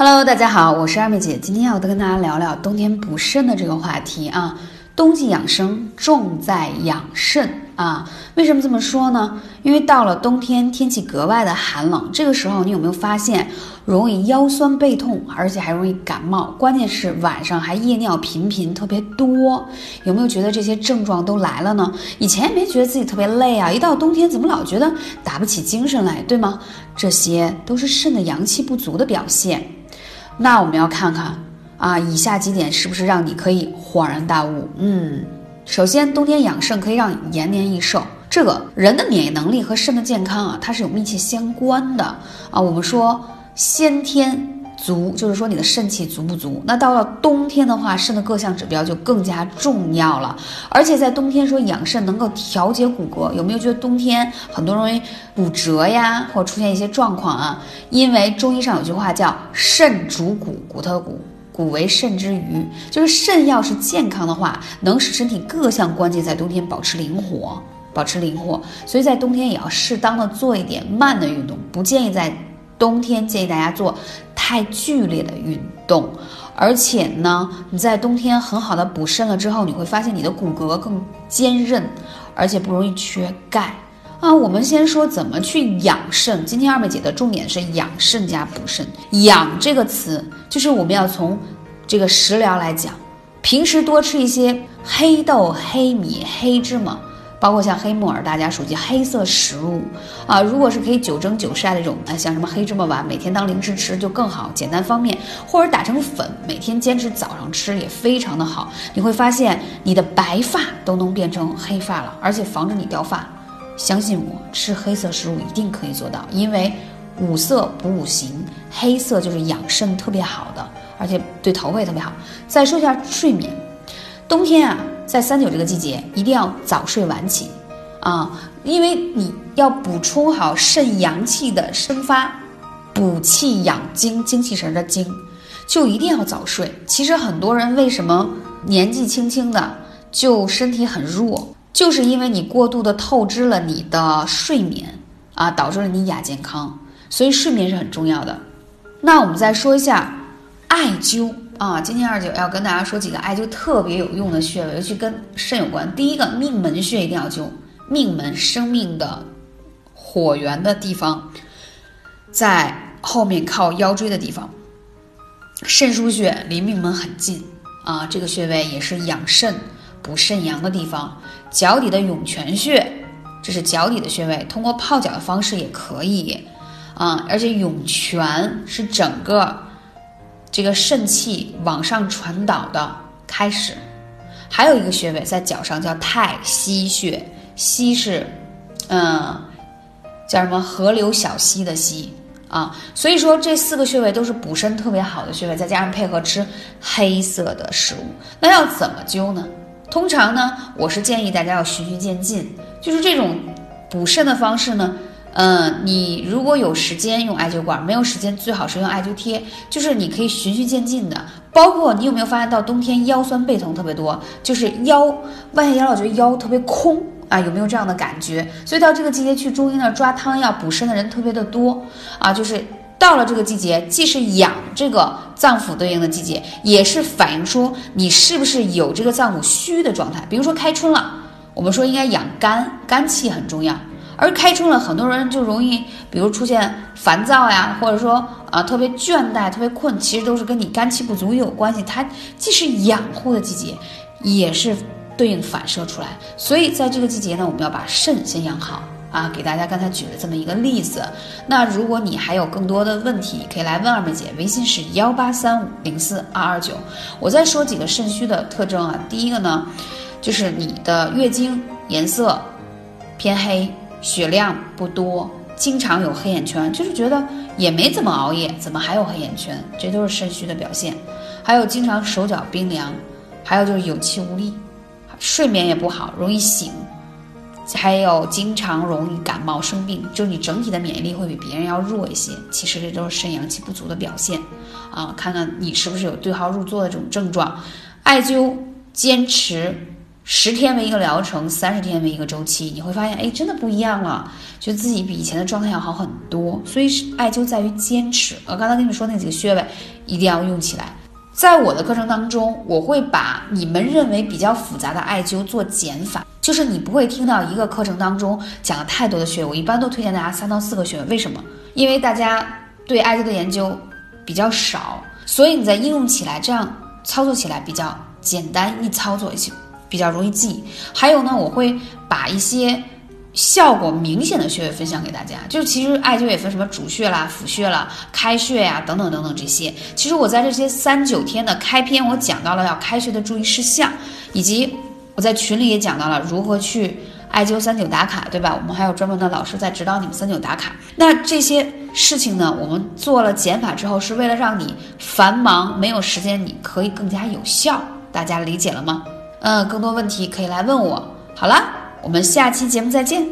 Hello，大家好，我是二妹姐，今天要跟大家聊聊冬天补肾的这个话题啊。冬季养生重在养肾啊，为什么这么说呢？因为到了冬天，天气格外的寒冷，这个时候你有没有发现容易腰酸背痛，而且还容易感冒？关键是晚上还夜尿频频，特别多。有没有觉得这些症状都来了呢？以前也没觉得自己特别累啊，一到冬天怎么老觉得打不起精神来，对吗？这些都是肾的阳气不足的表现。那我们要看看。啊，以下几点是不是让你可以恍然大悟？嗯，首先，冬天养肾可以让你延年益寿。这个人的免疫能力和肾的健康啊，它是有密切相关的啊。我们说先天足，就是说你的肾气足不足。那到了冬天的话，肾的各项指标就更加重要了。而且在冬天说养肾能够调节骨骼，有没有觉得冬天很多容易骨折呀，或出现一些状况啊？因为中医上有句话叫肾主骨，骨头的骨。骨为肾之余，就是肾要是健康的话，能使身体各项关节在冬天保持灵活，保持灵活。所以在冬天也要适当的做一点慢的运动，不建议在冬天建议大家做太剧烈的运动。而且呢，你在冬天很好的补肾了之后，你会发现你的骨骼更坚韧，而且不容易缺钙。啊，我们先说怎么去养肾。今天二妹姐的重点是养肾加补肾。养这个词，就是我们要从这个食疗来讲，平时多吃一些黑豆、黑米、黑芝麻，包括像黑木耳，大家熟悉黑色食物啊。如果是可以久蒸久晒的这种，啊，像什么黑芝麻丸，每天当零食吃就更好，简单方便。或者打成粉，每天坚持早上吃也非常的好。你会发现你的白发都能变成黑发了，而且防止你掉发。相信我，吃黑色食物一定可以做到，因为五色补五行，黑色就是养肾特别好的，而且对头发也特别好。再说一下睡眠，冬天啊，在三九这个季节一定要早睡晚起啊，因为你要补充好肾阳气的生发，补气养精，精气神的精，就一定要早睡。其实很多人为什么年纪轻轻的就身体很弱？就是因为你过度的透支了你的睡眠啊，导致了你亚健康，所以睡眠是很重要的。那我们再说一下艾灸啊，今天二九要跟大家说几个艾灸特别有用的穴位，尤其跟肾有关。第一个命门穴一定要灸，命门生命的火源的地方，在后面靠腰椎的地方，肾腧穴离命门很近啊，这个穴位也是养肾。补肾阳的地方，脚底的涌泉穴，这是脚底的穴位，通过泡脚的方式也可以啊。而且涌泉是整个这个肾气往上传导的开始。还有一个穴位在脚上叫太溪穴，溪是嗯叫什么河流小溪的溪啊。所以说这四个穴位都是补肾特别好的穴位，再加上配合吃黑色的食物，那要怎么灸呢？通常呢，我是建议大家要循序渐进，就是这种补肾的方式呢，嗯，你如果有时间用艾灸管，没有时间最好是用艾灸贴，就是你可以循序渐进的。包括你有没有发现到冬天腰酸背疼特别多，就是腰弯下腰老觉得腰特别空啊，有没有这样的感觉？所以到这个季节去中医那抓汤药补肾的人特别的多啊，就是。到了这个季节，既是养这个脏腑对应的季节，也是反映出你是不是有这个脏腑虚的状态。比如说开春了，我们说应该养肝，肝气很重要。而开春了，很多人就容易，比如出现烦躁呀，或者说啊特别倦怠、特别困，其实都是跟你肝气不足有关系。它既是养护的季节，也是对应反射出来。所以在这个季节呢，我们要把肾先养好。啊，给大家刚才举了这么一个例子。那如果你还有更多的问题，可以来问二妹姐，微信是幺八三五零四二二九。我再说几个肾虚的特征啊。第一个呢，就是你的月经颜色偏黑，血量不多，经常有黑眼圈，就是觉得也没怎么熬夜，怎么还有黑眼圈？这都是肾虚的表现。还有经常手脚冰凉，还有就是有气无力，睡眠也不好，容易醒。还有经常容易感冒生病，就是你整体的免疫力会比别人要弱一些。其实这都是肾阳气不足的表现啊！看看你是不是有对号入座的这种症状。艾灸坚持十天为一个疗程，三十天为一个周期，你会发现，哎，真的不一样了，觉得自己比以前的状态要好很多。所以艾灸在于坚持。我刚才跟你说那几个穴位一定要用起来。在我的课程当中，我会把你们认为比较复杂的艾灸做减法，就是你不会听到一个课程当中讲了太多的穴位。我一般都推荐大家三到四个穴位，为什么？因为大家对艾灸的研究比较少，所以你在应用起来，这样操作起来比较简单易操作一些。比较容易记，还有呢，我会把一些效果明显的穴位分享给大家。就其实艾灸也分什么主穴啦、辅穴啦、开穴呀等等等等这些。其实我在这些三九天的开篇，我讲到了要开穴的注意事项，以及我在群里也讲到了如何去艾灸三九打卡，对吧？我们还有专门的老师在指导你们三九打卡。那这些事情呢，我们做了减法之后，是为了让你繁忙没有时间，你可以更加有效。大家理解了吗？嗯，更多问题可以来问我。好了，我们下期节目再见。